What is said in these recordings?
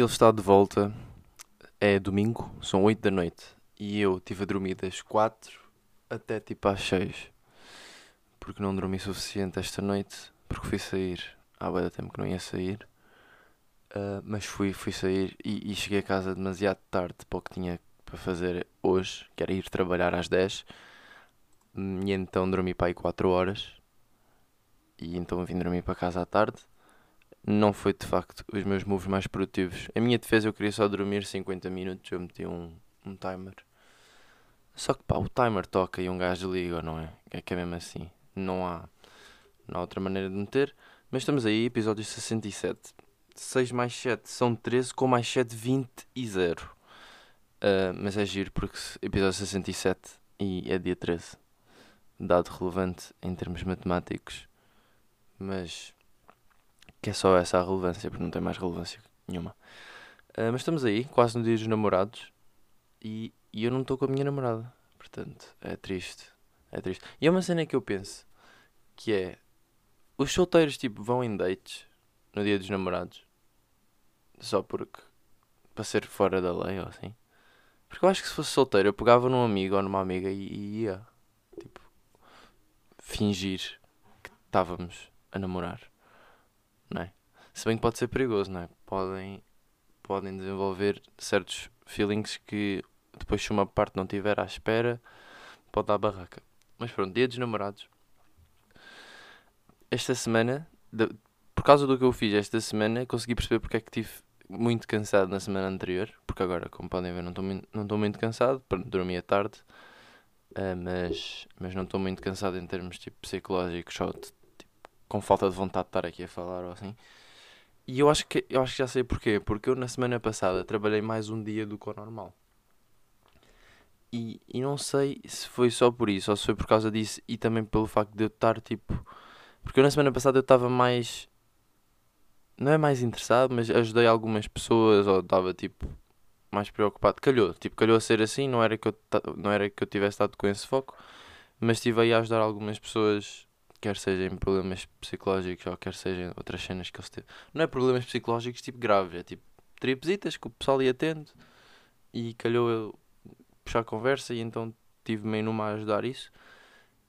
Ele está de volta. É domingo, são 8 da noite. E eu estive a dormir das 4 até tipo às 6. Porque não dormi suficiente esta noite. Porque fui sair. Há bem tempo que não ia sair. Uh, mas fui, fui sair e, e, cheguei a casa demasiado tarde para o que tinha para fazer hoje, que era ir trabalhar às 10. E então dormi para aí 4 horas. E então vim dormir para casa à tarde não foi de facto os meus moves mais produtivos. A minha defesa eu queria só dormir 50 minutos, eu meti um, um timer. Só que pá, o timer toca e um gajo liga, não é? É que é mesmo assim. Não há, não há outra maneira de meter. Mas estamos aí, episódio 67. 6 mais 7 são 13, com mais 7, 20 e 0. Uh, ah, mas é giro porque episódio 67 e é dia 13. Dado relevante em termos matemáticos. Mas que é só essa a relevância, porque não tem mais relevância nenhuma. Uh, mas estamos aí, quase no dia dos namorados, e, e eu não estou com a minha namorada. Portanto, é triste. É triste. E é uma cena que eu penso, que é, os solteiros, tipo, vão em dates no dia dos namorados, só porque, para ser fora da lei ou assim. Porque eu acho que se fosse solteiro, eu pegava num amigo ou numa amiga e, e ia, tipo, fingir que estávamos a namorar? Se bem que pode ser perigoso, não é? Podem, podem desenvolver certos feelings que depois se uma parte não estiver à espera, pode dar barraca. Mas pronto, dia dos namorados. Esta semana, de, por causa do que eu fiz esta semana, consegui perceber porque é que estive muito cansado na semana anterior. Porque agora, como podem ver, não estou muito cansado. Dormi à tarde. Uh, mas, mas não estou muito cansado em termos tipo, psicológicos ou com falta de vontade de estar aqui a falar ou assim. E eu acho que eu acho que já sei porquê. Porque eu na semana passada trabalhei mais um dia do que o normal. E, e não sei se foi só por isso ou se foi por causa disso e também pelo facto de eu estar tipo. Porque eu na semana passada eu estava mais. Não é mais interessado, mas ajudei algumas pessoas ou estava tipo mais preocupado. Calhou, tipo, calhou a ser assim, não era que eu, não era que eu tivesse estado com esse foco, mas estive aí a ajudar algumas pessoas quer sejam problemas psicológicos ou quer sejam outras cenas que eles têm. Não é problemas psicológicos tipo grave, é tipo tripesitas que o pessoal ia tendo e calhou eu puxar a conversa e então tive meio numa a ajudar isso.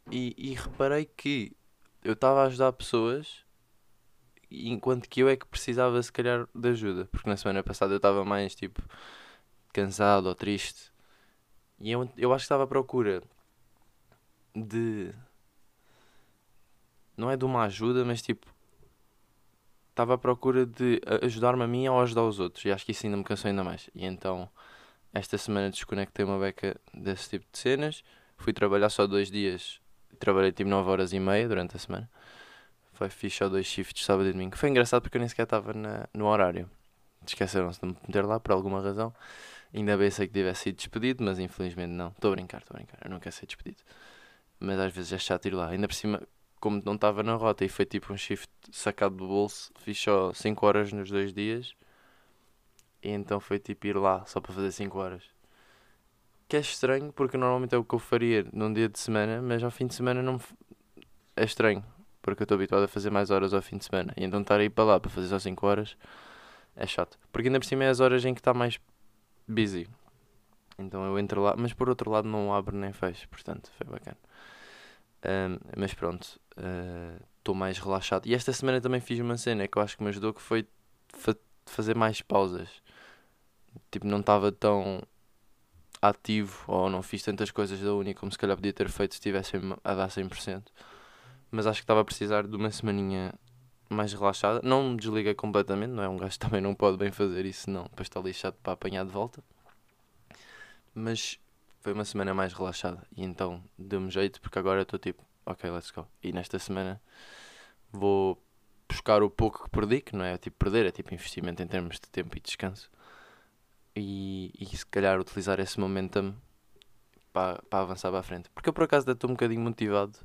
E, e reparei que eu estava a ajudar pessoas enquanto que eu é que precisava se calhar de ajuda, porque na semana passada eu estava mais tipo cansado ou triste e eu, eu acho que estava à procura de não é de uma ajuda, mas tipo, estava à procura de ajudar-me a mim ou ajudar os outros. E acho que isso ainda me cansou ainda mais. E então, esta semana desconectei uma beca desse tipo de cenas. Fui trabalhar só dois dias. Trabalhei tipo 9 horas e meia durante a semana. Foi fixe só dois shifts, sábado e domingo. Foi engraçado porque eu nem sequer estava no horário. Esqueceram-se de me meter lá por alguma razão. Ainda bem sei que tivesse sido despedido, mas infelizmente não. Estou a brincar, estou a brincar. Eu não quero ser despedido. Mas às vezes é chato ir lá. Ainda por cima, como não estava na rota e foi tipo um shift sacado do bolso, fiz só 5 horas nos dois dias. E então foi tipo ir lá só para fazer 5 horas. Que é estranho porque normalmente é o que eu faria num dia de semana, mas ao fim de semana não é estranho. Porque eu estou habituado a fazer mais horas ao fim de semana. E então estar aí para lá para fazer só 5 horas é chato. Porque ainda por cima é as horas em que está mais busy. Então eu entro lá, mas por outro lado não abro nem fecho, portanto foi bacana. Mas pronto, estou uh, mais relaxado. E esta semana também fiz uma cena que eu acho que me ajudou que foi fa fazer mais pausas. Tipo, não estava tão ativo ou não fiz tantas coisas da uni como se calhar podia ter feito se estivesse a dar 100%. Mas acho que estava a precisar de uma semaninha mais relaxada. Não me desliguei completamente, não é? Um gajo também não pode bem fazer isso, não. Depois está lixado para apanhar de volta. Mas foi uma semana mais relaxada e então deu-me jeito porque agora estou tipo, ok, let's go. E nesta semana vou buscar o pouco que perdi, que não é tipo perder, é tipo investimento em termos de tempo e descanso. E, e se calhar utilizar esse momentum para, para avançar para a frente. Porque eu por acaso estou um bocadinho motivado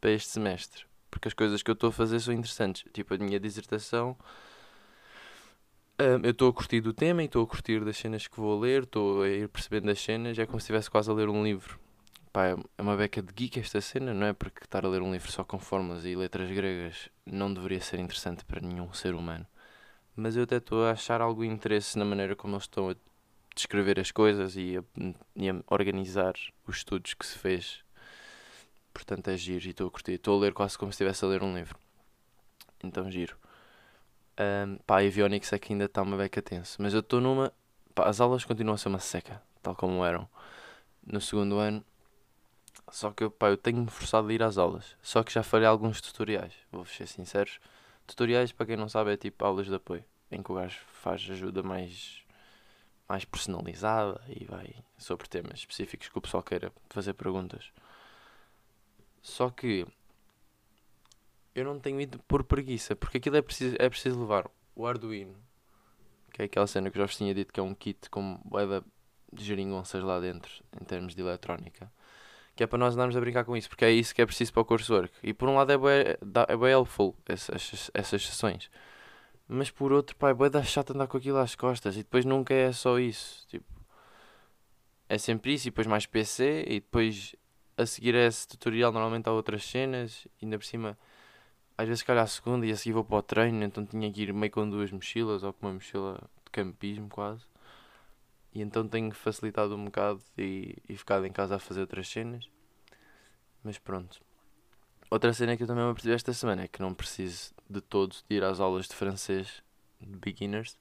para este semestre. Porque as coisas que eu estou a fazer são interessantes. Tipo, a minha dissertação eu estou a curtir do tema e estou a curtir das cenas que vou ler, estou a ir percebendo as cenas, é como se estivesse quase a ler um livro. Pá, é, é uma beca de geek esta cena, não é? Porque estar a ler um livro só com fórmulas e letras gregas não deveria ser interessante para nenhum ser humano. mas eu até estou a achar algum interesse na maneira como eles estão a descrever as coisas e a, e a organizar os estudos que se fez. Portanto, é giro e estou a curtir. Estou a ler quase como se estivesse a ler um livro. Então, giro. Um, pá, Avionics é que ainda está uma beca tenso. Mas eu estou numa. Pá, as aulas continuam a ser uma seca, tal como eram no segundo ano. Só que pá, eu tenho-me forçado a ir às aulas. Só que já falhei alguns tutoriais, vou-vos ser sinceros. Tutoriais, para quem não sabe, é tipo aulas de apoio, em que o gajo faz ajuda mais, mais personalizada e vai sobre temas específicos que o pessoal queira fazer perguntas. Só que eu não tenho ido por preguiça, porque aquilo é preciso, é preciso levar o Arduino, que é aquela cena que eu já vos tinha dito que é um kit com boeda de geringonças lá dentro, em termos de eletrónica, que é para nós andarmos a brincar com isso, porque é isso que é preciso para o coursework. E por um lado é bem, é bem helpful essas, essas sessões, mas por outro, pá, é bem da chata andar com aquilo às costas, e depois nunca é só isso, tipo, é sempre isso, e depois mais PC, e depois a seguir a esse tutorial normalmente há outras cenas, e ainda por cima às vezes calhar a segunda e a seguir vou para o treino, então tinha que ir meio com duas mochilas ou com uma mochila de campismo quase. E então tenho facilitado um bocado e, e ficado em casa a fazer outras cenas. Mas pronto. Outra cena que eu também me apercebi esta semana é que não preciso de todo de ir às aulas de francês de beginners,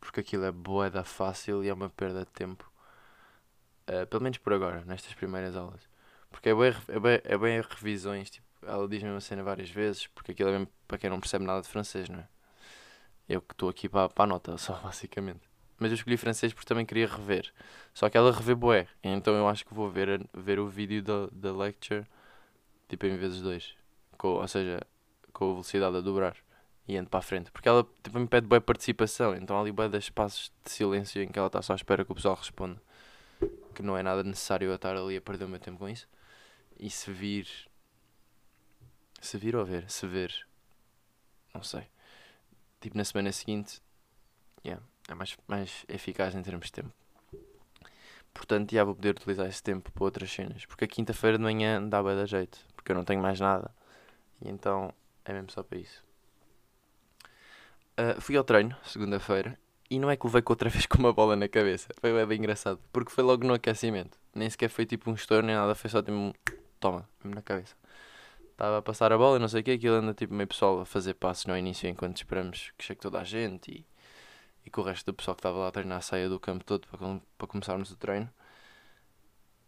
porque aquilo é boa, da fácil e é uma perda de tempo. Uh, pelo menos por agora, nestas primeiras aulas. Porque é bem, é bem, é bem revisões, tipo, ela diz a mesma cena várias vezes, porque aquilo é mesmo para quem não percebe nada de francês, não é? Eu que estou aqui para, para a nota, só basicamente. Mas eu escolhi francês porque também queria rever. Só que ela revê boé. Então eu acho que vou ver, ver o vídeo da, da lecture tipo em vezes dois. Com, ou seja, com a velocidade a dobrar. E ando para a frente. Porque ela tipo, me pede boa participação. Então há ali boé de espaços de silêncio em que ela está só à espera que o pessoal responda. Que não é nada necessário eu estar ali a perder o meu tempo com isso. E se vir se vir ou ver? Se ver. Não sei. Tipo, na semana seguinte. Yeah, é mais, mais eficaz em termos de tempo. Portanto, já vou poder utilizar esse tempo para outras cenas. Porque a quinta-feira de manhã dá bem da jeito. Porque eu não tenho mais nada. E então é mesmo só para isso. Uh, fui ao treino, segunda-feira. E não é que levei com outra vez com uma bola na cabeça. Foi bem engraçado. Porque foi logo no aquecimento. Nem sequer foi tipo um estouro nem nada. Foi só tipo um. Toma, mesmo na cabeça. Estava a passar a bola e não sei o que, aquilo anda tipo meio pessoal a fazer passos no início enquanto esperamos que chegue toda a gente e, e o resto do pessoal que estava lá a treinar saia do campo todo para, para começarmos o treino.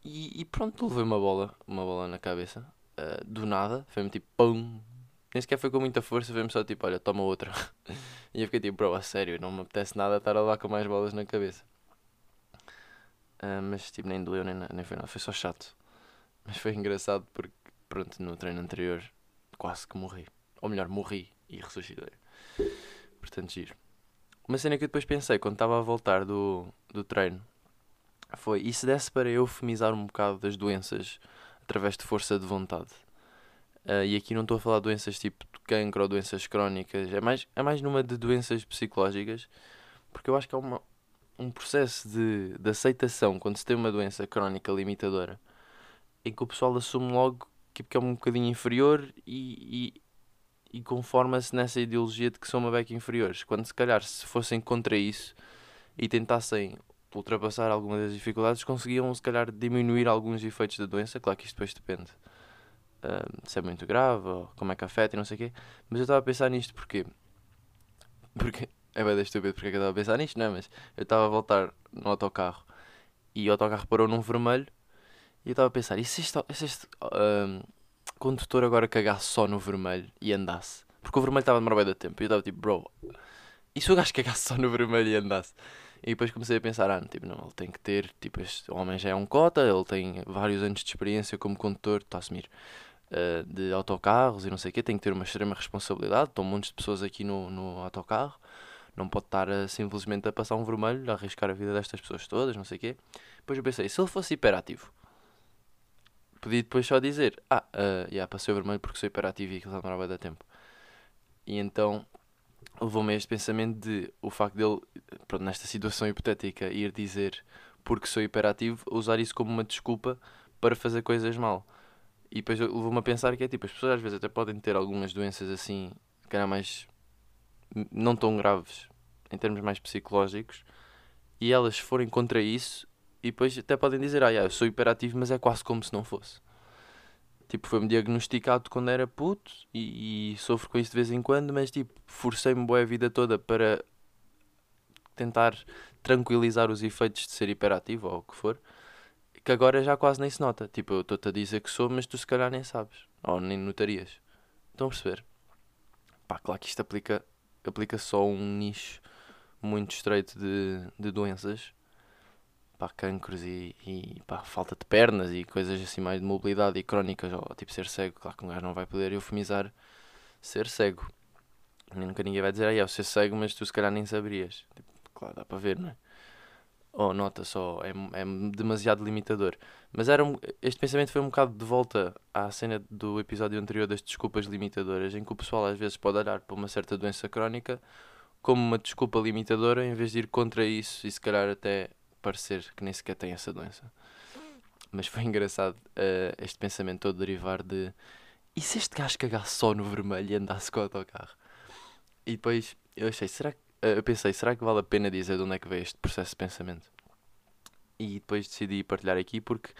E, e pronto, levei uma bola, uma bola na cabeça, uh, do nada, foi-me tipo pum, nem sequer foi com muita força, foi-me só tipo, olha, toma outra. e eu fiquei tipo, bro, a sério, não me apetece nada estar a lá com mais bolas na cabeça. Uh, mas tipo, nem doeu, nem, nem foi nada, foi só chato. Mas foi engraçado porque pronto, no treino anterior quase que morri. Ou melhor, morri e ressuscitei. Portanto, giro. Uma cena que eu depois pensei quando estava a voltar do, do treino foi: e se desse para eufemizar um bocado das doenças através de força de vontade? Uh, e aqui não estou a falar de doenças tipo de cancro ou doenças crónicas, é mais, é mais numa de doenças psicológicas, porque eu acho que há uma, um processo de, de aceitação quando se tem uma doença crónica limitadora em que o pessoal assume logo que é um bocadinho inferior e, e, e conforma-se nessa ideologia de que são uma beca inferiores. Quando se calhar se fossem contra isso e tentassem ultrapassar algumas das dificuldades, conseguiam se calhar diminuir alguns efeitos da doença. Claro que isto depois depende uh, se é muito grave ou como é que afeta e não sei o quê. Mas eu estava a pensar nisto porque. Porque. É bem estúpido porque é que eu estava a pensar nisto, não é? Mas eu estava a voltar no autocarro e o autocarro parou num vermelho e eu estava a pensar, e se este, se este um, condutor agora cagasse só no vermelho e andasse? Porque o vermelho estava a demorar bem da tempo. E eu estava tipo, bro, e se o gajo cagasse só no vermelho e andasse? E depois comecei a pensar, ah, tipo, não, ele tem que ter, tipo, este homem já é um cota, ele tem vários anos de experiência como condutor, está a assumir, uh, de autocarros e não sei o quê, tem que ter uma extrema responsabilidade, estão montes de pessoas aqui no, no autocarro, não pode estar uh, simplesmente a passar um vermelho, a arriscar a vida destas pessoas todas, não sei o quê. Depois eu pensei, se ele fosse hiperativo, podia depois só dizer: Ah, uh, yeah, passei o vermelho porque sou hiperativo e aquilo está demorava da tempo. E então levou-me a este pensamento de o facto dele, pronto, nesta situação hipotética, ir dizer porque sou hiperativo, usar isso como uma desculpa para fazer coisas mal. E depois levou-me a pensar que é tipo, as pessoas às vezes até podem ter algumas doenças assim, que era mais não tão graves em termos mais psicológicos e elas forem contra isso e depois até podem dizer, ah, yeah, eu sou hiperativo, mas é quase como se não fosse. Tipo, foi-me diagnosticado quando era puto e, e sofro com isso de vez em quando, mas tipo, forcei-me boa a vida toda para tentar tranquilizar os efeitos de ser hiperativo ou o que for, que agora já quase nem se nota. Tipo, eu estou-te a dizer que sou, mas tu se calhar nem sabes, ou nem notarias. Estão a perceber? Pá, claro que isto aplica, aplica só um nicho muito estreito de, de doenças, pá, cancros e, e pá, falta de pernas e coisas assim mais de mobilidade e crónicas, ou tipo ser cego. Claro que um gajo não vai poder eufemizar ser cego. Nunca ninguém vai dizer, ah, eu ser cego, mas tu se calhar nem saberias. Tipo, claro, dá para ver, não é? Ou nota só, é, é demasiado limitador. Mas era um- este pensamento foi um bocado de volta à cena do episódio anterior das desculpas limitadoras, em que o pessoal às vezes pode olhar para uma certa doença crónica como uma desculpa limitadora em vez de ir contra isso e se calhar até parecer que nem sequer tem essa doença. Mas foi engraçado eh, este pensamento todo derivar de e se este gajo cagasse só no vermelho e andasse com o autocarro? E depois eu achei, será que eh, eu pensei, será que vale a pena dizer de onde é que veio este processo de pensamento? E depois decidi partilhar aqui porque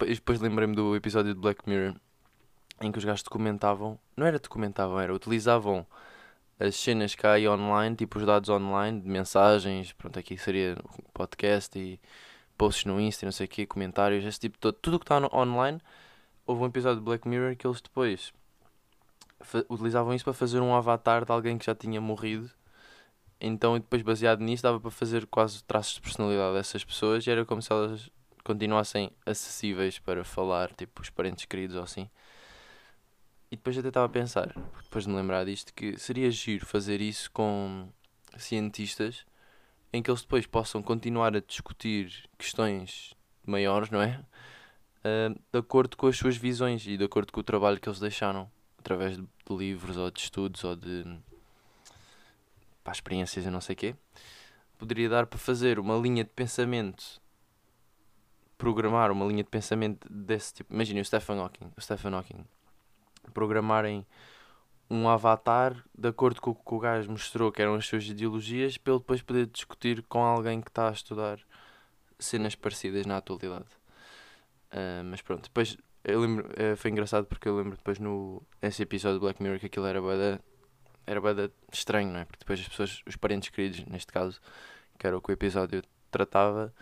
depois lembrei-me do episódio de Black Mirror em que os gajos documentavam, não era documentavam, era utilizavam as cenas que há online, tipo os dados online, de mensagens, pronto, aqui seria podcast e posts no Insta, não sei o quê, comentários, esse tipo todo, tudo que está online. Houve um episódio de Black Mirror que eles depois utilizavam isso para fazer um avatar de alguém que já tinha morrido. Então, e depois baseado nisso, dava para fazer quase traços de personalidade dessas pessoas e era como se elas continuassem acessíveis para falar, tipo os parentes queridos ou assim. E depois até estava a pensar, depois de me lembrar disto, que seria giro fazer isso com cientistas em que eles depois possam continuar a discutir questões maiores, não é? Ah, de acordo com as suas visões e de acordo com o trabalho que eles deixaram, através de, de livros ou de estudos ou de pá, experiências e não sei o quê. Poderia dar para fazer uma linha de pensamento, programar uma linha de pensamento desse tipo. Imaginem o Stephen Hawking, o Stephen Hawking programarem um avatar de acordo com o que o gajo mostrou que eram as suas ideologias para ele depois poder discutir com alguém que está a estudar cenas parecidas na atualidade. Ah, mas pronto, depois eu lembro, eh, foi engraçado porque eu lembro depois no nesse episódio de Black Mirror que aquilo era bada, era bada estranho, não é? Porque depois as pessoas, os parentes queridos, neste caso, que era o que o episódio tratava,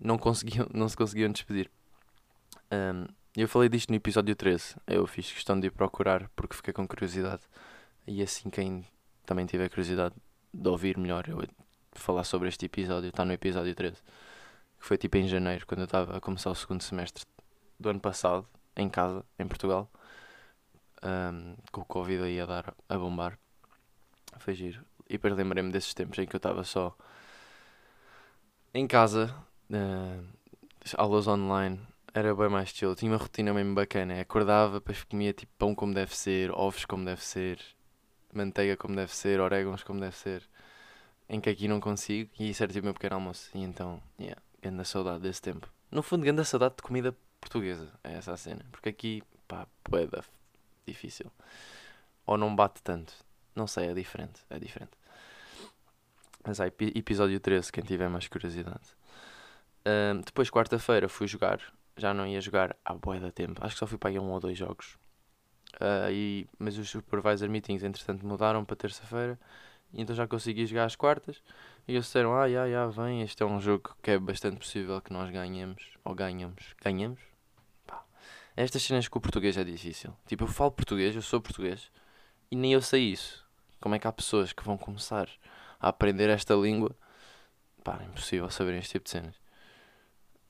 não conseguiam, não se conseguiam despedir. Ahm, eu falei disto no episódio 13. Eu fiz questão de ir procurar porque fiquei com curiosidade. E assim, quem também tiver curiosidade de ouvir melhor eu falar sobre este episódio, está no episódio 13. Que foi tipo em janeiro, quando eu estava a começar o segundo semestre do ano passado, em casa, em Portugal. Ahm, com o Covid aí a dar a bombar. Foi giro. E depois lembrei-me desses tempos em que eu estava só em casa, ah, aulas online, era bem mais chill. Tinha uma rotina mesmo bacana. Acordava, depois comia tipo pão como deve ser, ovos como deve ser, manteiga como deve ser, orégãos como deve ser. Em que aqui não consigo. E isso era tipo o meu pequeno almoço. E então, yeah, grande saudade desse tempo. No fundo, grande saudade de comida portuguesa. É essa a cena. Porque aqui, pá, é difícil. Ou não bate tanto. Não sei, é diferente. É diferente. Mas epi- episódio 13, quem tiver mais curiosidade. Ahm, depois, quarta-feira, fui jogar. Já não ia jogar há bué da tempo. Acho que só fui para aí um ou dois jogos. Ah, e, mas os supervisor meetings, entretanto, mudaram para terça-feira. Então já consegui jogar às quartas. E eles disseram, ah, já, já, vem. Este é um jogo que é bastante possível que nós ganhemos. Ou ganhamos. Ganhamos? Pá. Estas cenas com o português é difícil. Tipo, eu falo português, eu sou português. E nem eu sei isso. Como é que há pessoas que vão começar a aprender esta língua? Pá, é impossível saberem este tipo de cenas.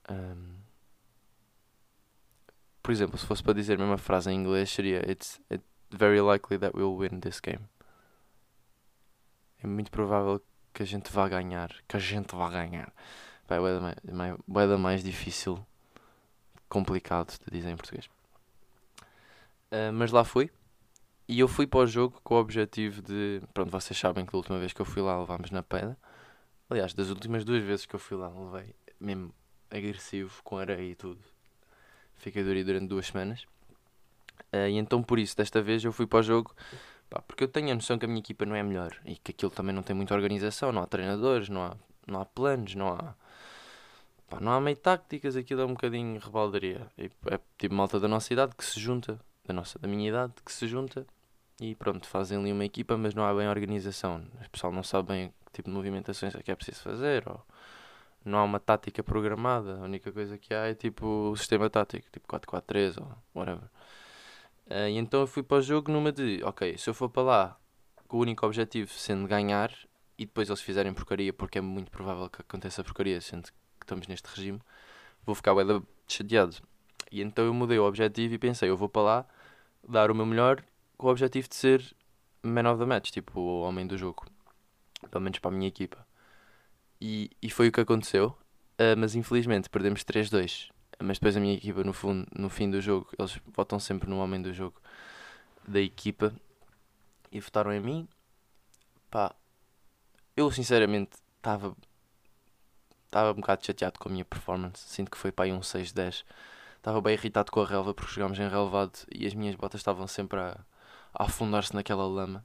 Ahm, por exemplo, se fosse para dizer a mesma frase em inglês, seria It's, very likely that we'll win this game. É muito provável que a gente vá ganhar. Que a gente vá ganhar. Pá, é bué da mais, difícil, complicado de dizer em português. Ah, mas lá fui. E eu fui para o jogo com o objetivo de. Pronto, vocês sabem que da última vez que eu fui lá levámos na pedra. Aliás, das últimas duas vezes que eu fui lá, levei mesmo agressivo, com areia e tudo. Fiquei duro durante duas semanas. Ah, e então, por isso, desta vez eu fui para o jogo Pá, porque eu tenho a noção que a minha equipa não é melhor e que aquilo também não tem muita organização, não há treinadores, não há, não há planos, não há. Pá, não há meio táticas, aquilo é um bocadinho rebaldaria. E é tipo malta da nossa idade que se junta, da nossa, da minha idade, que se junta e pronto, fazem ali uma equipa, mas não há bem organização. O pessoal não sabe bem que tipo de movimentações é que é preciso fazer, ou não há uma tática programada, a única coisa que há é tipo o sistema tático, tipo 4-4-3 ou whatever. Uh, e então eu fui para o jogo numa de, ok, se eu for para lá com o único objetivo sendo ganhar e depois eles fizerem porcaria, porque é muito provável que aconteça porcaria, sendo que estamos neste regime, vou ficar bem chateado. E então eu mudei o objetivo e pensei, eu vou para lá dar o meu melhor com o objetivo de ser man of the match, tipo o homem do jogo, pelo menos para a minha equipa. E, e foi o que aconteceu, uh, mas infelizmente perdemos 3-2 mas depois a minha equipa, no, fundo, no fim do jogo, eles votam sempre no homem do jogo da equipa e votaram em mim. Pá, eu sinceramente estava estava um bocado chateado com a minha performance. Sinto que foi para aí um 6-10. Estava bem irritado com a relva porque jogámos em relevado e as minhas botas estavam sempre a, a afundar-se naquela lama.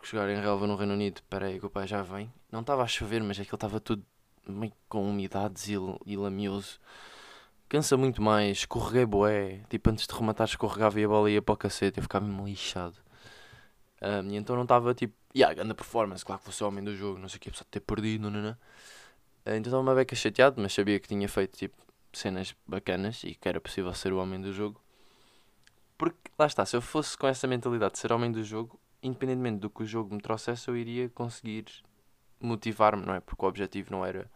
Porque jogar em relva no Reino Unido, peraí que o pai já vem. Não estava a chover, mas aquilo estava tudo meio com umidades e, e lamioso cansa muito mais, escorreguei boé, tipo antes de rematar escorregava e a bola ia para o cacete, eu ficava mesmo lixado. Um, e então não estava tipo, yeah, grande performance, claro que fosse homem do jogo, não sei o que, apesar de ter perdido, não, não. Uh, então estava uma beca chateado, mas sabia que tinha feito tipo cenas bacanas e que era possível ser o homem do jogo. Porque lá está, se eu fosse com essa mentalidade de ser homem do jogo, independentemente do que o jogo me trouxesse, eu iria conseguir motivar-me, não é? Porque o objetivo não era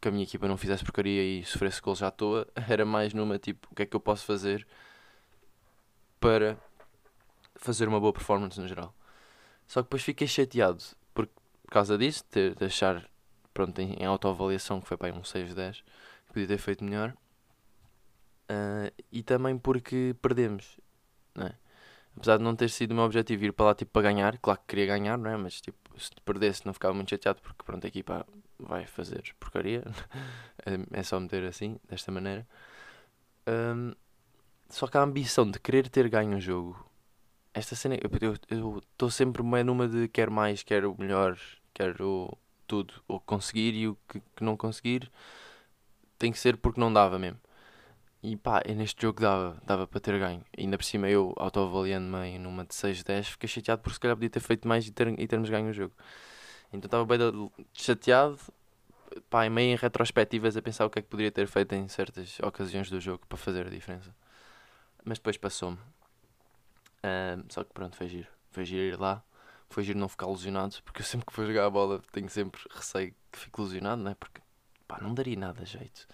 que a minha equipa não fizesse porcaria e sofresse gols à toa, era mais numa tipo, o que é que eu posso fazer para fazer uma boa performance no geral. Só que depois fiquei chateado por, por causa disso, ter, de achar pronto, em, em autoavaliação que foi para aí um 6-10, que podia ter feito melhor. Uh, e também porque perdemos, não é? Apesar de não ter sido o meu objetivo ir para lá tipo para ganhar, claro que queria ganhar, não é? Mas tipo, se perdesse não ficava muito chateado porque pronto, a equipa vai fazer porcaria. é só meter assim, desta maneira. Um, só que a ambição de querer ter ganho o jogo, esta cena, eu estou sempre numa de quero mais, quero melhor, quero tudo, ou conseguir e o que, que não conseguir tem que ser porque não dava mesmo. E pá, neste jogo dava, dava para ter ganho. Ainda por cima eu, autoavaliando-me numa de 6-10, fiquei chateado porque se calhar podia ter feito mais e, ter, e termos ganho o jogo. Então estava bem chateado, pá, meio em retrospectivas a pensar o que é que poderia ter feito em certas ocasiões do jogo para fazer a diferença. Mas depois passou-me. Uh, só que pronto, foi giro. Foi giro ir lá. Foi giro não ficar lesionado, porque eu sempre que vou jogar a bola tenho sempre receio que fique lesionado, não é? Porque pá, não daria nada jeito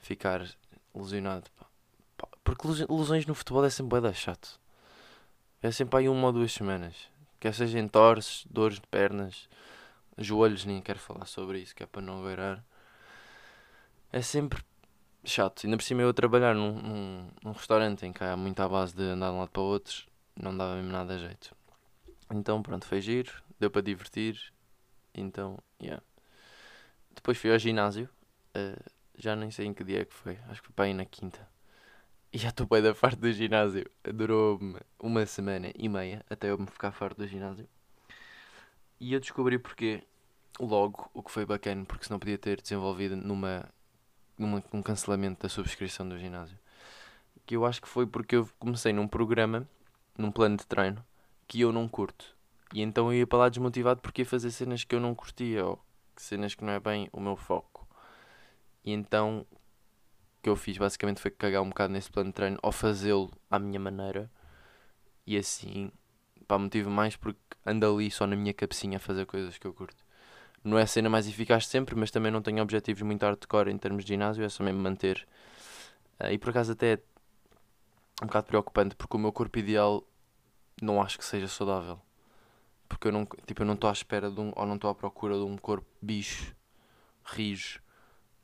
ficar lesionado. Pá. Porque lesões no futebol é sempre bem chato. É sempre aí uma ou duas semanas. Quer seja em torces, dores de pernas, joelhos, nem quero falar sobre isso, que é para não beirar. É sempre chato. Ainda por cima eu trabalhar num, num, num restaurante em que há muito à base de andar de um lado para o outro, não dava mesmo nada a jeito. Então pronto, foi giro, deu para divertir. Então, yeah. Depois fui ao ginásio. Uh, já nem sei em que dia é que foi. Acho que foi para aí na quinta. E já estou bem da farto do ginásio. Durou-me uma semana e meia até eu me ficar farto do ginásio. E eu descobri porque logo, o que foi bacana, porque senão podia ter desenvolvido numa, numa um cancelamento da subscrição do ginásio. Que eu acho que foi porque eu comecei num programa, num plano de treino, que eu não curto. E então eu ia para lá desmotivado porque ia fazer cenas que eu não curtia, ou cenas que não é bem o meu foco. E então o que eu fiz basicamente foi cagar um bocado nesse plano de treino ou fazê-lo à minha maneira. E assim, pá, motivo mais porque ando ali só na minha cabecinha a fazer coisas que eu curto. Não é a cena mais eficaz sempre, mas também não tenho objetivos muito hardcore em termos de ginásio, é só mesmo manter. Uh, e por acaso até é um bocado preocupante porque o meu corpo ideal não acho que seja saudável. Porque eu não tipo, estou à espera de um, ou não estou à procura de um corpo bicho, rijo,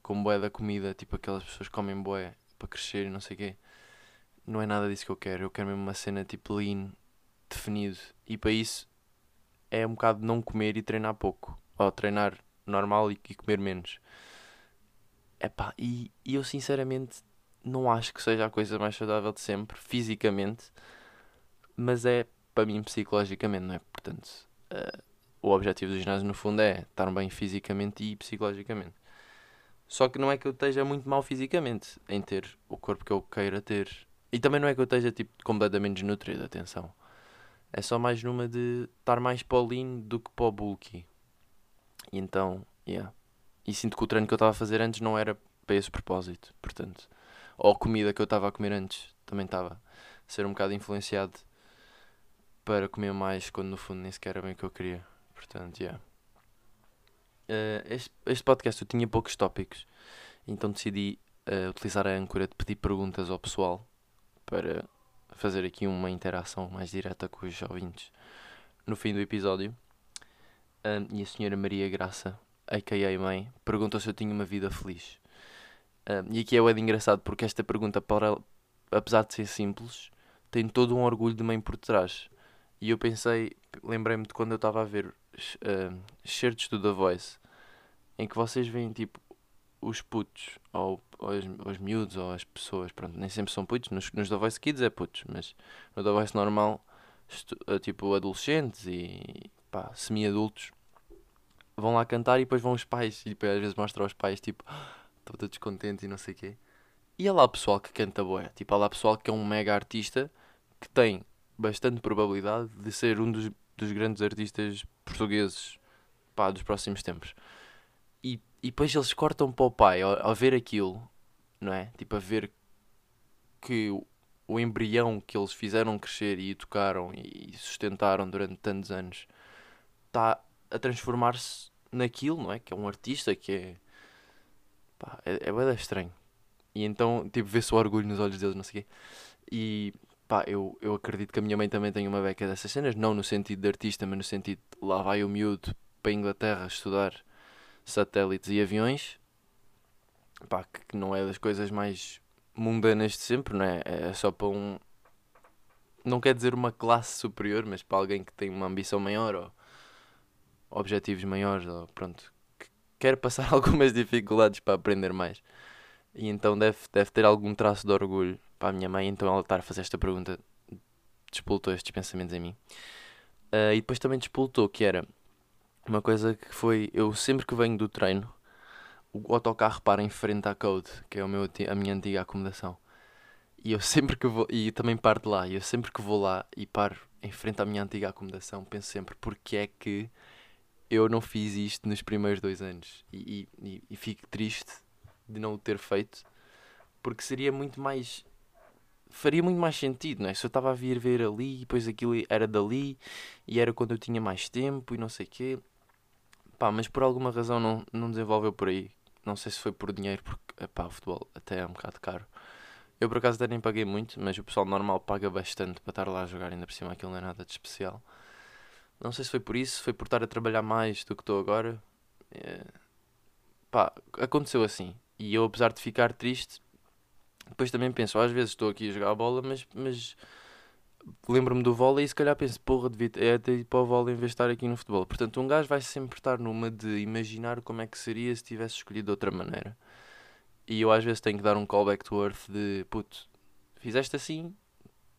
com boé da comida, tipo aquelas pessoas que comem boé para crescer e não sei o quê. Não é nada disso que eu quero. Eu quero mesmo uma cena tipo lean, definido. E para isso é um bocado não comer e treinar pouco. Ou treinar normal e, e comer menos. Epá, e, e eu sinceramente não acho que seja a coisa mais saudável de sempre, fisicamente. Mas é para mim psicologicamente, não é? Portanto, uh, o objetivo do ginásio no fundo é estar bem fisicamente e psicologicamente. Só que não é que eu esteja muito mal fisicamente em ter o corpo que eu queira ter. E também não é que eu esteja tipo, completamente desnutrido, atenção. É só mais numa de estar mais para o lean do que para o bulky. E então, yeah. E sinto que o treino que eu estava a fazer antes não era para esse propósito. Portanto, ou a comida que eu estava a comer antes também estava a ser um bocado influenciado para comer mais quando no fundo nem sequer era bem o que eu queria. Portanto, yeah. Uh, este, este podcast eu tinha poucos tópicos, então decidi uh, utilizar a âncora de pedir perguntas ao pessoal para fazer aqui uma interação mais direta com os ouvintes no fim do episódio. Uh, e a senhora Maria Graça, a.k.a. mãe, perguntou se eu tinha uma vida feliz. Uh, e aqui é o de engraçado porque esta pergunta, para, apesar de ser simples, tem todo um orgulho de mãe por trás. E eu pensei, lembrei-me de quando eu estava a ver uh, certos do The Voice em que vocês veem tipo os putos ou, ou, os, os miúdos ou as pessoas, pronto, nem sempre são putos, nos, nos The Voice Kids é putos, mas no The Voice normal, uh, tipo adolescentes e pá, semi-adultos vão lá cantar e depois vão os pais e depois às vezes mostram aos pais tipo estou todo descontente e não sei o quê. E há lá pessoal que canta boé, tipo há lá pessoal que é um mega artista que tem bastante probabilidade de ser um dos, dos grandes artistas portugueses pá, dos próximos tempos. E, e depois eles cortam para o pai ao, ao ver aquilo, não é? Tipo, a ver que o, o embrião que eles fizeram crescer e tocaram e sustentaram durante tantos anos está a transformar-se naquilo, não é? Que é um artista que é. Pá, é, é bem estranho. E então, tipo, vê-se o orgulho nos olhos deles, não sei o quê. E pá, eu, eu acredito que a minha mãe também tem uma beca dessas cenas, não no sentido de artista, mas no sentido de lá vai o miúdo para a Inglaterra estudar satélites e aviões, pá, que não é das coisas mais mundanas de sempre, não é? É só para um. Não quer dizer uma classe superior, mas para alguém que tem uma ambição maior ou objetivos maiores, ou pronto, que quer passar algumas dificuldades para aprender mais. E então deve, deve ter algum traço de orgulho para a minha mãe, então ela estar a fazer esta pergunta despoltou estes pensamentos em mim. Uh, e depois também despoltou que era uma coisa que foi, eu sempre que venho do treino, o autocarro para em frente à Code, que é o meu, a minha antiga acomodação. E eu sempre que vou, e também paro de lá, e eu sempre que vou lá e paro em frente à minha antiga acomodação, penso sempre, porque é que eu não fiz isto nos primeiros dois anos? E, e, e fico triste de não o ter feito, porque seria muito mais faria muito mais sentido, não é? Se eu estava a vir ver ali, e depois aquilo era dali, e era quando eu tinha mais tempo e não sei o quê. Pá, mas por alguma razão não, não desenvolveu por aí. Não sei se foi por dinheiro, porque pá, o futebol até é um bocado caro. Eu por acaso até nem paguei muito, mas o pessoal normal paga bastante para estar lá a jogar, ainda por cima aquilo não é nada de especial. Não sei se foi por isso, foi por estar a trabalhar mais do que estou agora. É... Pá, aconteceu assim. E eu, apesar de ficar triste, depois também penso, às vezes estou aqui a jogar a bola, mas, mas lembro-me do vôlei e se calhar penso, porra, devia é ter ido para o vôlei em vez de estar aqui no futebol. Portanto, um gajo vai sempre estar numa de imaginar como é que seria se tivesse escolhido de outra maneira. E eu às vezes tenho que dar um callback to earth de puto, fizeste assim,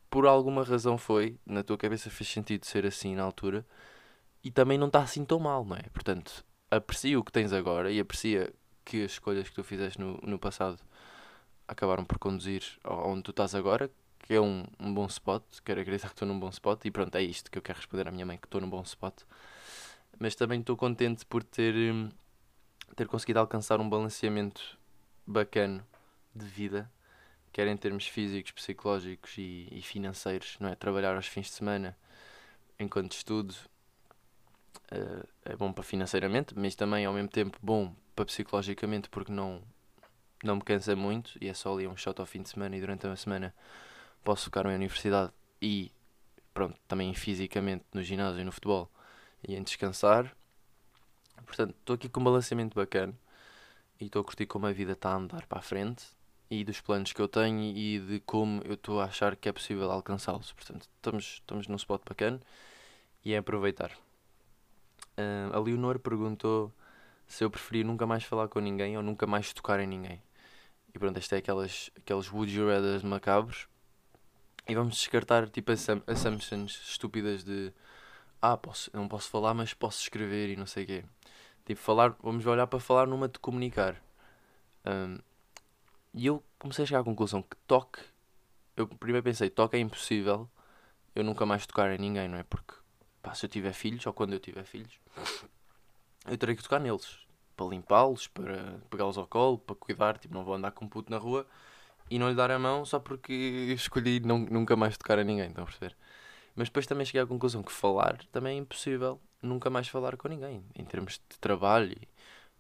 por alguma razão foi, na tua cabeça fez sentido ser assim na altura, e também não está assim tão mal, não é? Portanto, aprecia o que tens agora e aprecia que as escolhas que tu fizeste no, no passado acabaram por conduzir onde tu estás agora, que é um, um bom spot. Quero acreditar que estou num bom spot. E pronto, é isto que eu quero responder à minha mãe: que estou num bom spot. Mas também estou contente por ter, hum, ter conseguido alcançar um balanceamento bacana de vida, quer em termos físicos, psicológicos e, e financeiros. Não é? Trabalhar aos fins de semana enquanto estudo uh, é bom para financeiramente, mas também ao mesmo tempo bom para psicologicamente porque não não me cansa muito e é só ali um shot ao fim de semana e durante a semana posso focar em universidade e pronto, também fisicamente no ginásio e no futebol e em descansar. Portanto, estou aqui com um balanceamento bacana e estou a curtir como a vida está a andar para a frente e dos planos que eu tenho e de como eu estou a achar que é possível alcançá-los. Portanto, estamos, estamos num spot bacana e é aproveitar. Uh, a Leonor perguntou se eu preferia nunca mais falar com ninguém ou nunca mais tocar em ninguém. E pronto, este é aquelas, aqueles Would You macabros. E vamos descartar tipo assum assumptions estúpidas de ah, posso, não posso falar, mas posso escrever e não sei o quê. Tipo, falar, vamos olhar para falar numa de comunicar. Um, e eu comecei a chegar à conclusão que toque, eu primeiro pensei, toque é impossível eu nunca mais tocar em ninguém, não é? Porque pá, se eu tiver filhos, ou quando eu tiver filhos, eu terei que tocar neles. Para limpá-los, para pegá-los ao colo, para cuidar, tipo, não vou andar com um puto na rua e não lhe dar a mão só porque escolhi não, nunca mais tocar a ninguém, estão a perceber? Mas depois também cheguei à conclusão que falar também é impossível nunca mais falar com ninguém, em termos de trabalho.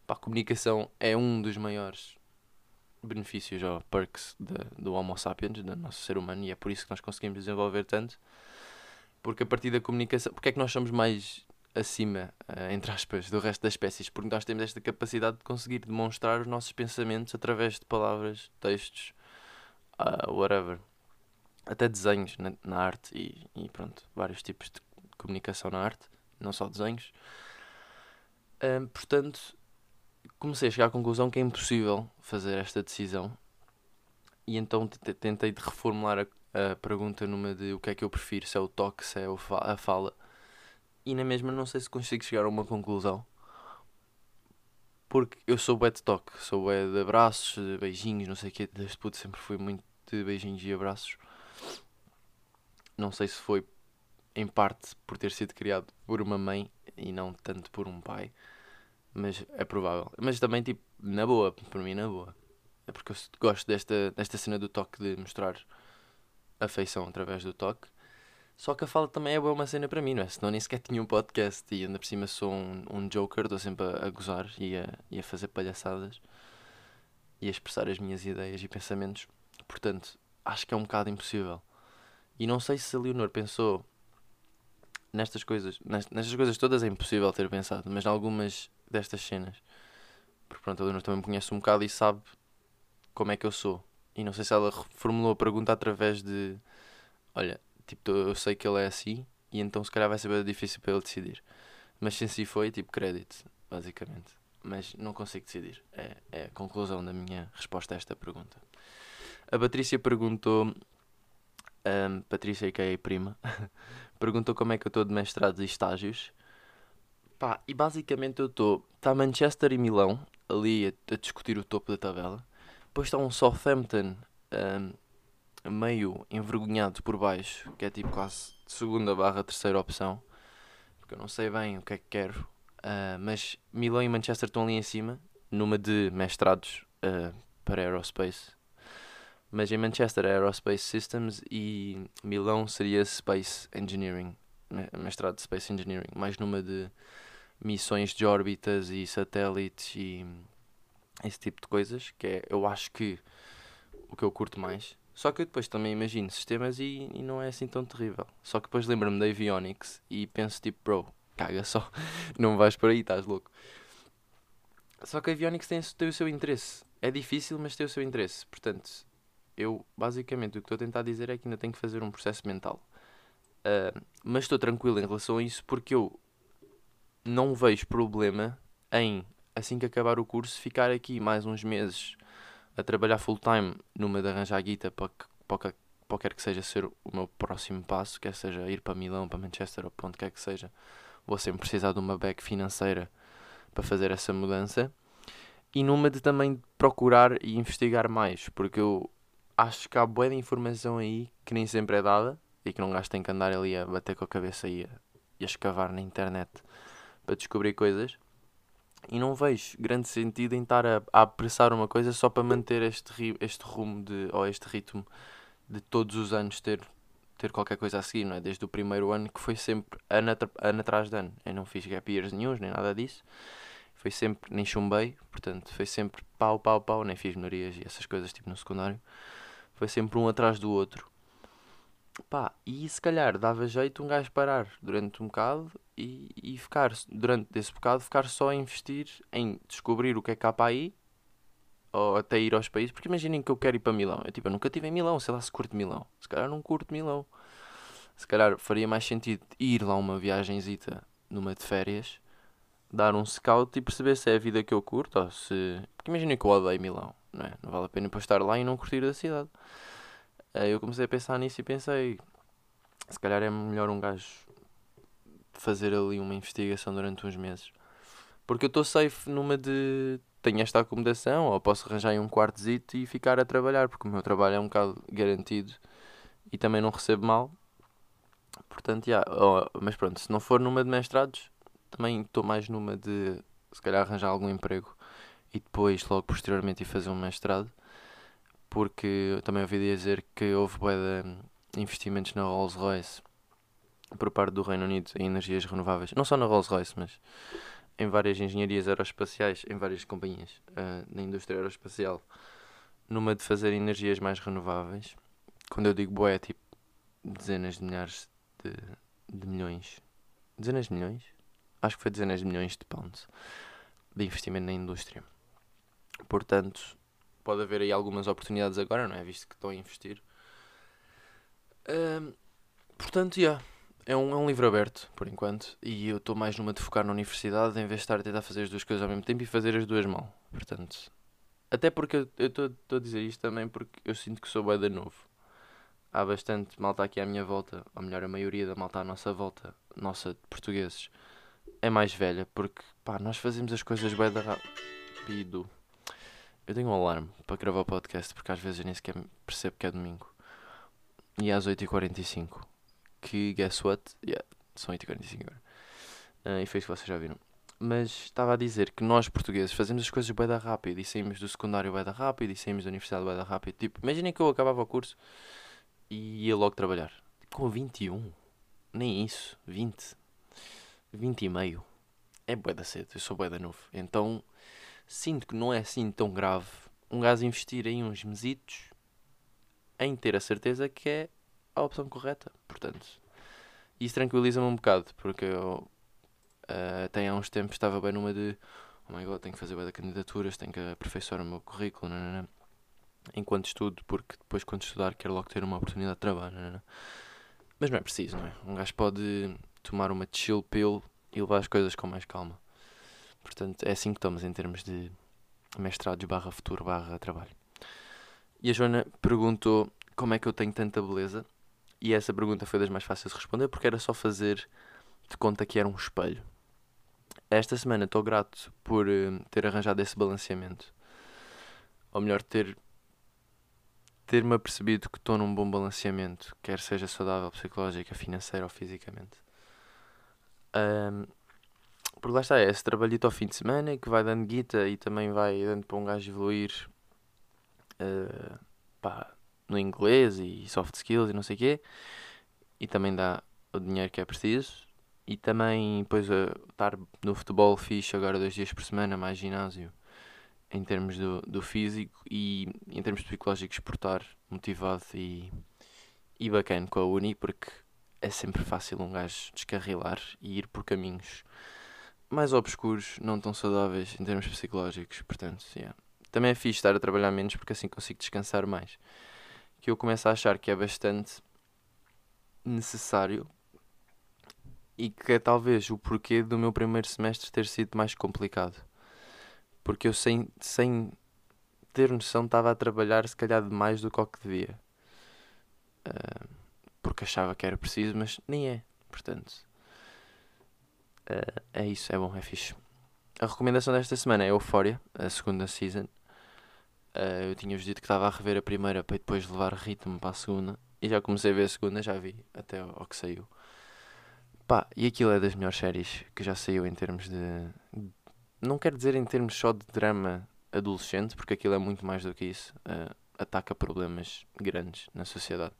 Pá, a comunicação é um dos maiores benefícios ou perks de, do Homo sapiens, do nosso ser humano, e é por isso que nós conseguimos desenvolver tanto. Porque a partir da comunicação, porque é que nós somos mais acima, uh, entre aspas, do resto das espécies? Porque nós temos esta capacidade de conseguir demonstrar os nossos pensamentos através de palavras, textos, uh, whatever. Até desenhos na, na arte e, e, pronto, vários tipos de comunicação na arte, não só desenhos. Uh, portanto, comecei a chegar à conclusão que é impossível fazer esta decisão e então tentei de reformular a, a, pergunta numa de o que é que eu prefiro, se é o toque, se é a fala. E na mesma não sei se consigo chegar a uma conclusão. Porque eu sou bué de toque, sou bué de abraços, de beijinhos, não sei o quê. Desde puto sempre fui muito de beijinhos e abraços. Não sei se foi em parte por ter sido criado por uma mãe e não tanto por um pai. Mas é provável. Mas também, tipo, na boa, por mim, na boa. É porque eu gosto desta, desta cena do toque de mostrar afeição através do toque. Só que a fala também é boa uma cena para mim, não é? Senão nem sequer tinha um podcast e ainda por cima sou um, um joker, estou sempre a, a gozar e a, e a fazer palhaçadas e a expressar as minhas ideias e pensamentos. Portanto, acho que é um bocado impossível. E não sei se a Leonor pensou nestas coisas. Nestas coisas todas é impossível ter pensado, mas em algumas destas cenas. Porque pronto, a Leonor também me conhece um bocado e sabe como é que eu sou. E não sei se ela formulou a pergunta através de olha, tipo, eu sei que ele é assim e então se calhar vai ser bem difícil para ele decidir. Mas se assim foi, tipo, crédito, basicamente. Mas não consigo decidir. É, é a conclusão da minha resposta a esta pergunta. A Patrícia perguntou. Um, Patrícia, que é a prima, perguntou como é que eu estou de mestrados e estágios. Pá, e basicamente eu estou. Está Manchester e Milão ali a, a, discutir o topo da tabela. Depois está um Southampton um, meio envergonhado por baixo, que é tipo quase segunda barra terceira opção. Porque eu não sei bem o que é que quero. Uh, mas Milão e Manchester estão ali em cima, numa de mestrados uh, para Aerospace. Mas em Manchester é Aerospace Systems e Milão seria Space Engineering, mestrado de Space Engineering, mais numa de missões de órbitas e satélites e esse tipo de coisas, que é, eu acho que o que eu curto mais. Só que eu depois também imagino sistemas e, e não é assim tão terrível. Só que depois lembro-me da Avionics e penso tipo, bro, caga só, não vais por aí, estás louco. Só que a Avionics tem, tem o seu interesse. É difícil, mas tem o seu interesse. Portanto, eu basicamente o que estou a tentar dizer é que ainda tenho que fazer um processo mental. Uh, mas estou tranquilo em relação a isso porque eu não vejo problema em, assim que acabar o curso, ficar aqui mais uns meses a trabalhar full time numa de arranjar guita para, para quer que seja ser o meu próximo passo, quer seja ir para Milão, para Manchester ou para onde quer que seja, vou sempre precisar de uma back financeira para fazer essa mudança. E numa de também procurar e investigar mais, porque eu acho que há boa informação aí que nem sempre é dada e que não gastem que andar ali a bater com a cabeça e a, e a escavar na internet para descobrir coisas. E não vejo grande sentido em estar a, a apressar uma coisa só para manter este, este rumo de, ou este ritmo de todos os anos ter, ter qualquer coisa a seguir, não é? Desde o primeiro ano que foi sempre ano, ano atrás de ano. Eu não fiz gap years nenhum, nem nada disso. Foi sempre, nem chumbei, portanto, foi sempre pau, pau, pau, nem fiz menorias e essas coisas tipo no secundário. Foi sempre um atrás do outro. Pá, e se calhar dava jeito um gajo parar durante um bocado e, e ficar, durante esse bocado, ficar só a investir em descobrir o que é há para aí ou até ir aos países. Porque imaginem que eu quero ir para Milão. Eu, tipo, eu nunca estive em Milão, sei lá se curto Milão. Se calhar não curto Milão. Se calhar faria mais sentido ir lá uma viagenzita numa de férias, dar um scout e perceber se é a vida que eu curto ou se. Porque imaginem que eu odeio Milão, não é? Não vale a pena para estar lá e não curtir a cidade. eh, eu comecei a pensar nisso e pensei, se calhar é melhor um gajo fazer ali uma investigação durante uns meses. Porque eu estou safe numa de tenho esta acomodação, ou posso arranjar um quartzito e ficar a trabalhar, porque o meu trabalho é um bocado garantido e também não recebo mal. Portanto, yeah, oh, mas pronto, se não for numa de mestrados, também estou mais numa de se calhar arranjar algum emprego e depois, logo posteriormente, ir fazer um mestrado. Porque também ouvi dizer que houve de investimentos na Rolls Royce por parte do Reino Unido em energias renováveis. Não só na Rolls Royce, mas em várias engenharias aeroespaciais, em várias companhias uh, na indústria aeroespacial, numa de fazer energias mais renováveis. Quando eu digo boé, é tipo dezenas de milhares de, de milhões. Dezenas de milhões? Acho que foi dezenas de milhões de pounds de investimento na indústria. Portanto, pode haver aí algumas oportunidades agora, não é? Visto que estão a investir. Uh, portanto, já. Yeah é um, é um livro aberto, por enquanto, e eu estou mais numa de focar na universidade em vez de estar a tentar fazer as duas coisas ao mesmo tempo e fazer as duas mal. Portanto, até porque eu estou a dizer isto também porque eu sinto que sou bué de novo. Há bastante malta aqui à minha volta, ou melhor, a maioria da malta à nossa volta, nossa de portugueses, é mais velha, porque pá, nós fazemos as coisas bué de rápido. Eu tenho um alarme para gravar o podcast porque às vezes eu nem sequer percebo que é domingo. E às 8h45 que, guess what? Yeah, são 8h45 agora. Uh, e foi isso que vocês já viram. Mas estava a dizer que nós portugueses fazemos as coisas bem da rápido e saímos do secundário bem da rápido e saímos da universidade bem da rápido. Tipo, imaginem que eu acabava o curso e ia logo trabalhar. Tipo, com 21. Nem isso. 20. 20 e meio. É bué da cedo. Eu sou bué da novo. Então, sinto que não é assim tão grave um gajo investir em uns mesitos em ter a certeza que é a opção correta. Portanto, isso tranquiliza-me um bocado, porque eu uh, até há uns tempos estava bem numa de oh my god, tenho que fazer bem da candidaturas, tenho que aperfeiçoar o meu currículo, enquanto estudo, porque depois quando estudar quero logo ter uma oportunidade de trabalho. Mas não é preciso, não é? Um gajo pode tomar uma chill pill e levar as coisas com mais calma. Portanto, é assim que estamos em termos de mestrados barra futuro barra trabalho. E a Joana perguntou como é que eu tenho tanta beleza e essa pergunta foi das mais fáceis de responder porque era só fazer de conta que era um espelho. Esta semana estou grato por uh, ter arranjado esse balanceamento. Ou melhor, ter ter-me apercebido que estou num bom balanceamento, quer seja saudável, psicológica, financeira ou fisicamente. Um, porque lá está, é esse trabalhito ao fim de semana que vai dando guita e também vai dando para um gajo evoluir uh, pá, no inglês e soft skills e não sei o quê. E também dá o dinheiro que é preciso. E também, depois, a estar no futebol fixe agora dois dias por semana, mais ginásio, em termos do, do físico e em termos psicológicos, por estar motivado e, e bacana com a Uni, porque é sempre fácil um gajo descarrilar e ir por caminhos mais obscuros, não tão saudáveis em termos psicológicos. Portanto, yeah. também é fixe estar a trabalhar menos porque assim consigo descansar mais que eu começo a achar que é bastante necessário e que é talvez o porquê do meu primeiro semestre ter sido mais complicado. Porque eu sem, sem ter noção estava a trabalhar se calhar demais do que o que devia. Uh, porque achava que era preciso, mas nem é. Portanto, uh, é isso, é bom, é fixe. A recomendação desta semana é Euphoria, a segunda season. Uh, eu tinha-vos dito que estava a rever a primeira para depois levar ritmo para a segunda. E já comecei a ver a segunda, já vi até ao que saiu. Pá, e aquilo é das melhores séries que já saiu em termos de. Não quero dizer em termos só de drama adolescente, porque aquilo é muito mais do que isso. Uh, ataca problemas grandes na sociedade.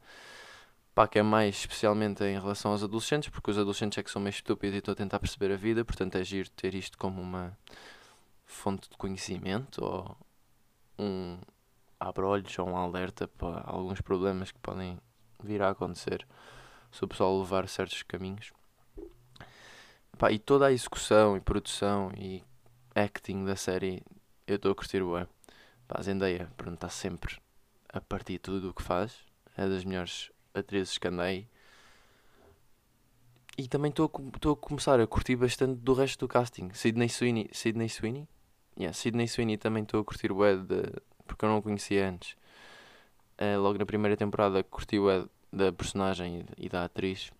Pá, que é mais especialmente em relação aos adolescentes, porque os adolescentes é que são meio estúpidos e estou a tentar perceber a vida, portanto é giro ter isto como uma fonte de conhecimento ou um abre-olhos ou um alerta para alguns problemas que podem vir a acontecer se o pessoal levar certos caminhos. Pá, e toda a execução e produção e acting da série eu estou a curtir o Pá, a Zendaya, está sempre a partir tudo o que faz. É das melhores atrizes que andei. E também estou a, a começar a curtir bastante do resto do casting. Sidney Sweeney, Sidney Sweeney Yeah, Sidney Sweeney também estou a curtir o de, porque eu não o conhecia antes. eh, logo na primeira temporada curti o da personagem e da atriz.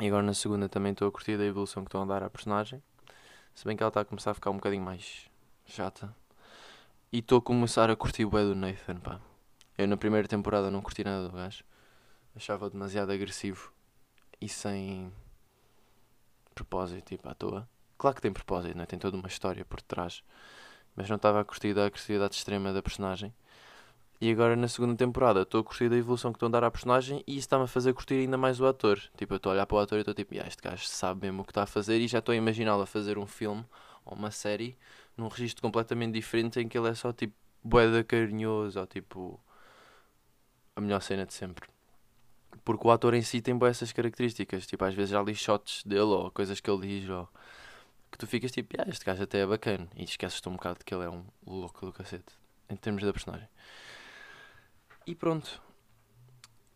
E agora na segunda também estou a curtir da evolução que estão a dar à personagem. Se bem que ela está a começar a ficar um bocadinho mais chata. E estou a começar a curtir o do Nathan, pá. Eu na primeira temporada não curti nada do gajo. Achava demasiado agressivo e sem propósito, tipo, à toa. Claro que tem propósito, não é? Tem toda uma história por trás. Mas não estava a curtir da agressividade extrema da personagem. E agora na segunda temporada estou a curtir da evolução que estão a dar à personagem e isso está-me a fazer curtir ainda mais o ator. Tipo, eu estou a olhar para o ator e estou tipo, ah, este gajo sabe mesmo o que está a fazer e já estou a imaginá-lo a fazer um filme ou uma série num registro completamente diferente em que ele é só tipo boeda carinhoso ou tipo a melhor cena de sempre. Porque o ator em si tem boas essas características. Tipo, às vezes já li shots dele ou coisas que ele diz ou que tu ficas tipo, ah, este gajo até é bacana e esqueces-te um bocado que ele é um louco do cacete em termos da personagem. E pronto.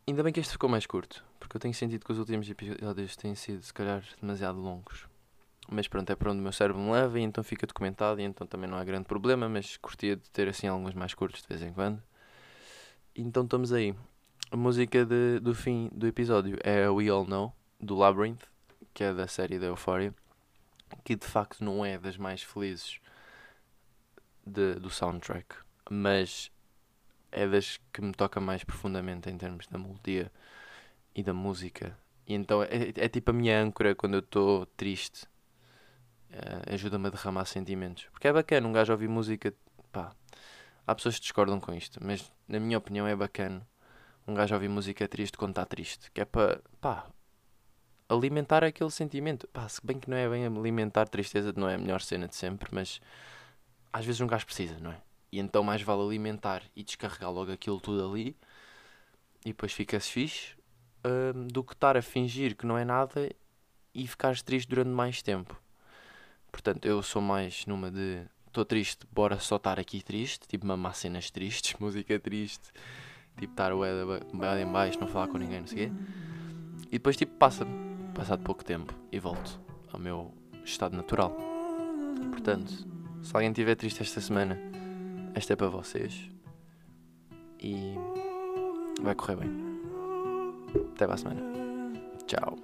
Ainda bem que este ficou mais curto, porque eu tenho sentido que os últimos episódios têm sido, se calhar, demasiado longos. Mas pronto, é para onde o meu cérebro me leva e então fica documentado e então também não há grande problema, mas curtia de ter assim alguns mais curtos de vez em quando. Então estamos aí. A música de, do fim do episódio é We All Know, do Labyrinth, que é da série da Euphoria, que de facto não é das mais felizes de, do soundtrack, mas é das que me toca mais profundamente em termos da melodia e da música. E então é, é tipo a minha âncora quando eu estou triste. Uh, Ajuda-me a derramar sentimentos. Porque é bacana um gajo ouvir música. Pá, há pessoas que discordam com isto, mas na minha opinião é bacana um gajo ouvir música triste quando está triste. Que é para, pá, alimentar aquele sentimento. Pá, se bem que não é bem alimentar tristeza, não é a melhor cena de sempre, mas às vezes um gajo precisa, não é? E então mais vale alimentar e descarregar logo aquilo tudo ali e depois fica-se fixe uh, do que estar a fingir que não é nada e ficares triste durante mais tempo. Portanto, eu sou mais numa de estou triste, bora só estar aqui triste, tipo mamar cenas tristes, música triste, tipo estar o em baixo, não falar com ninguém, não sei o quê. E depois tipo passa-me, passado pouco tempo e volto ao meu estado natural. Portanto, se alguém estiver triste esta semana, esta é para vocês. E vai correr bem. Até para a semana. Tchau.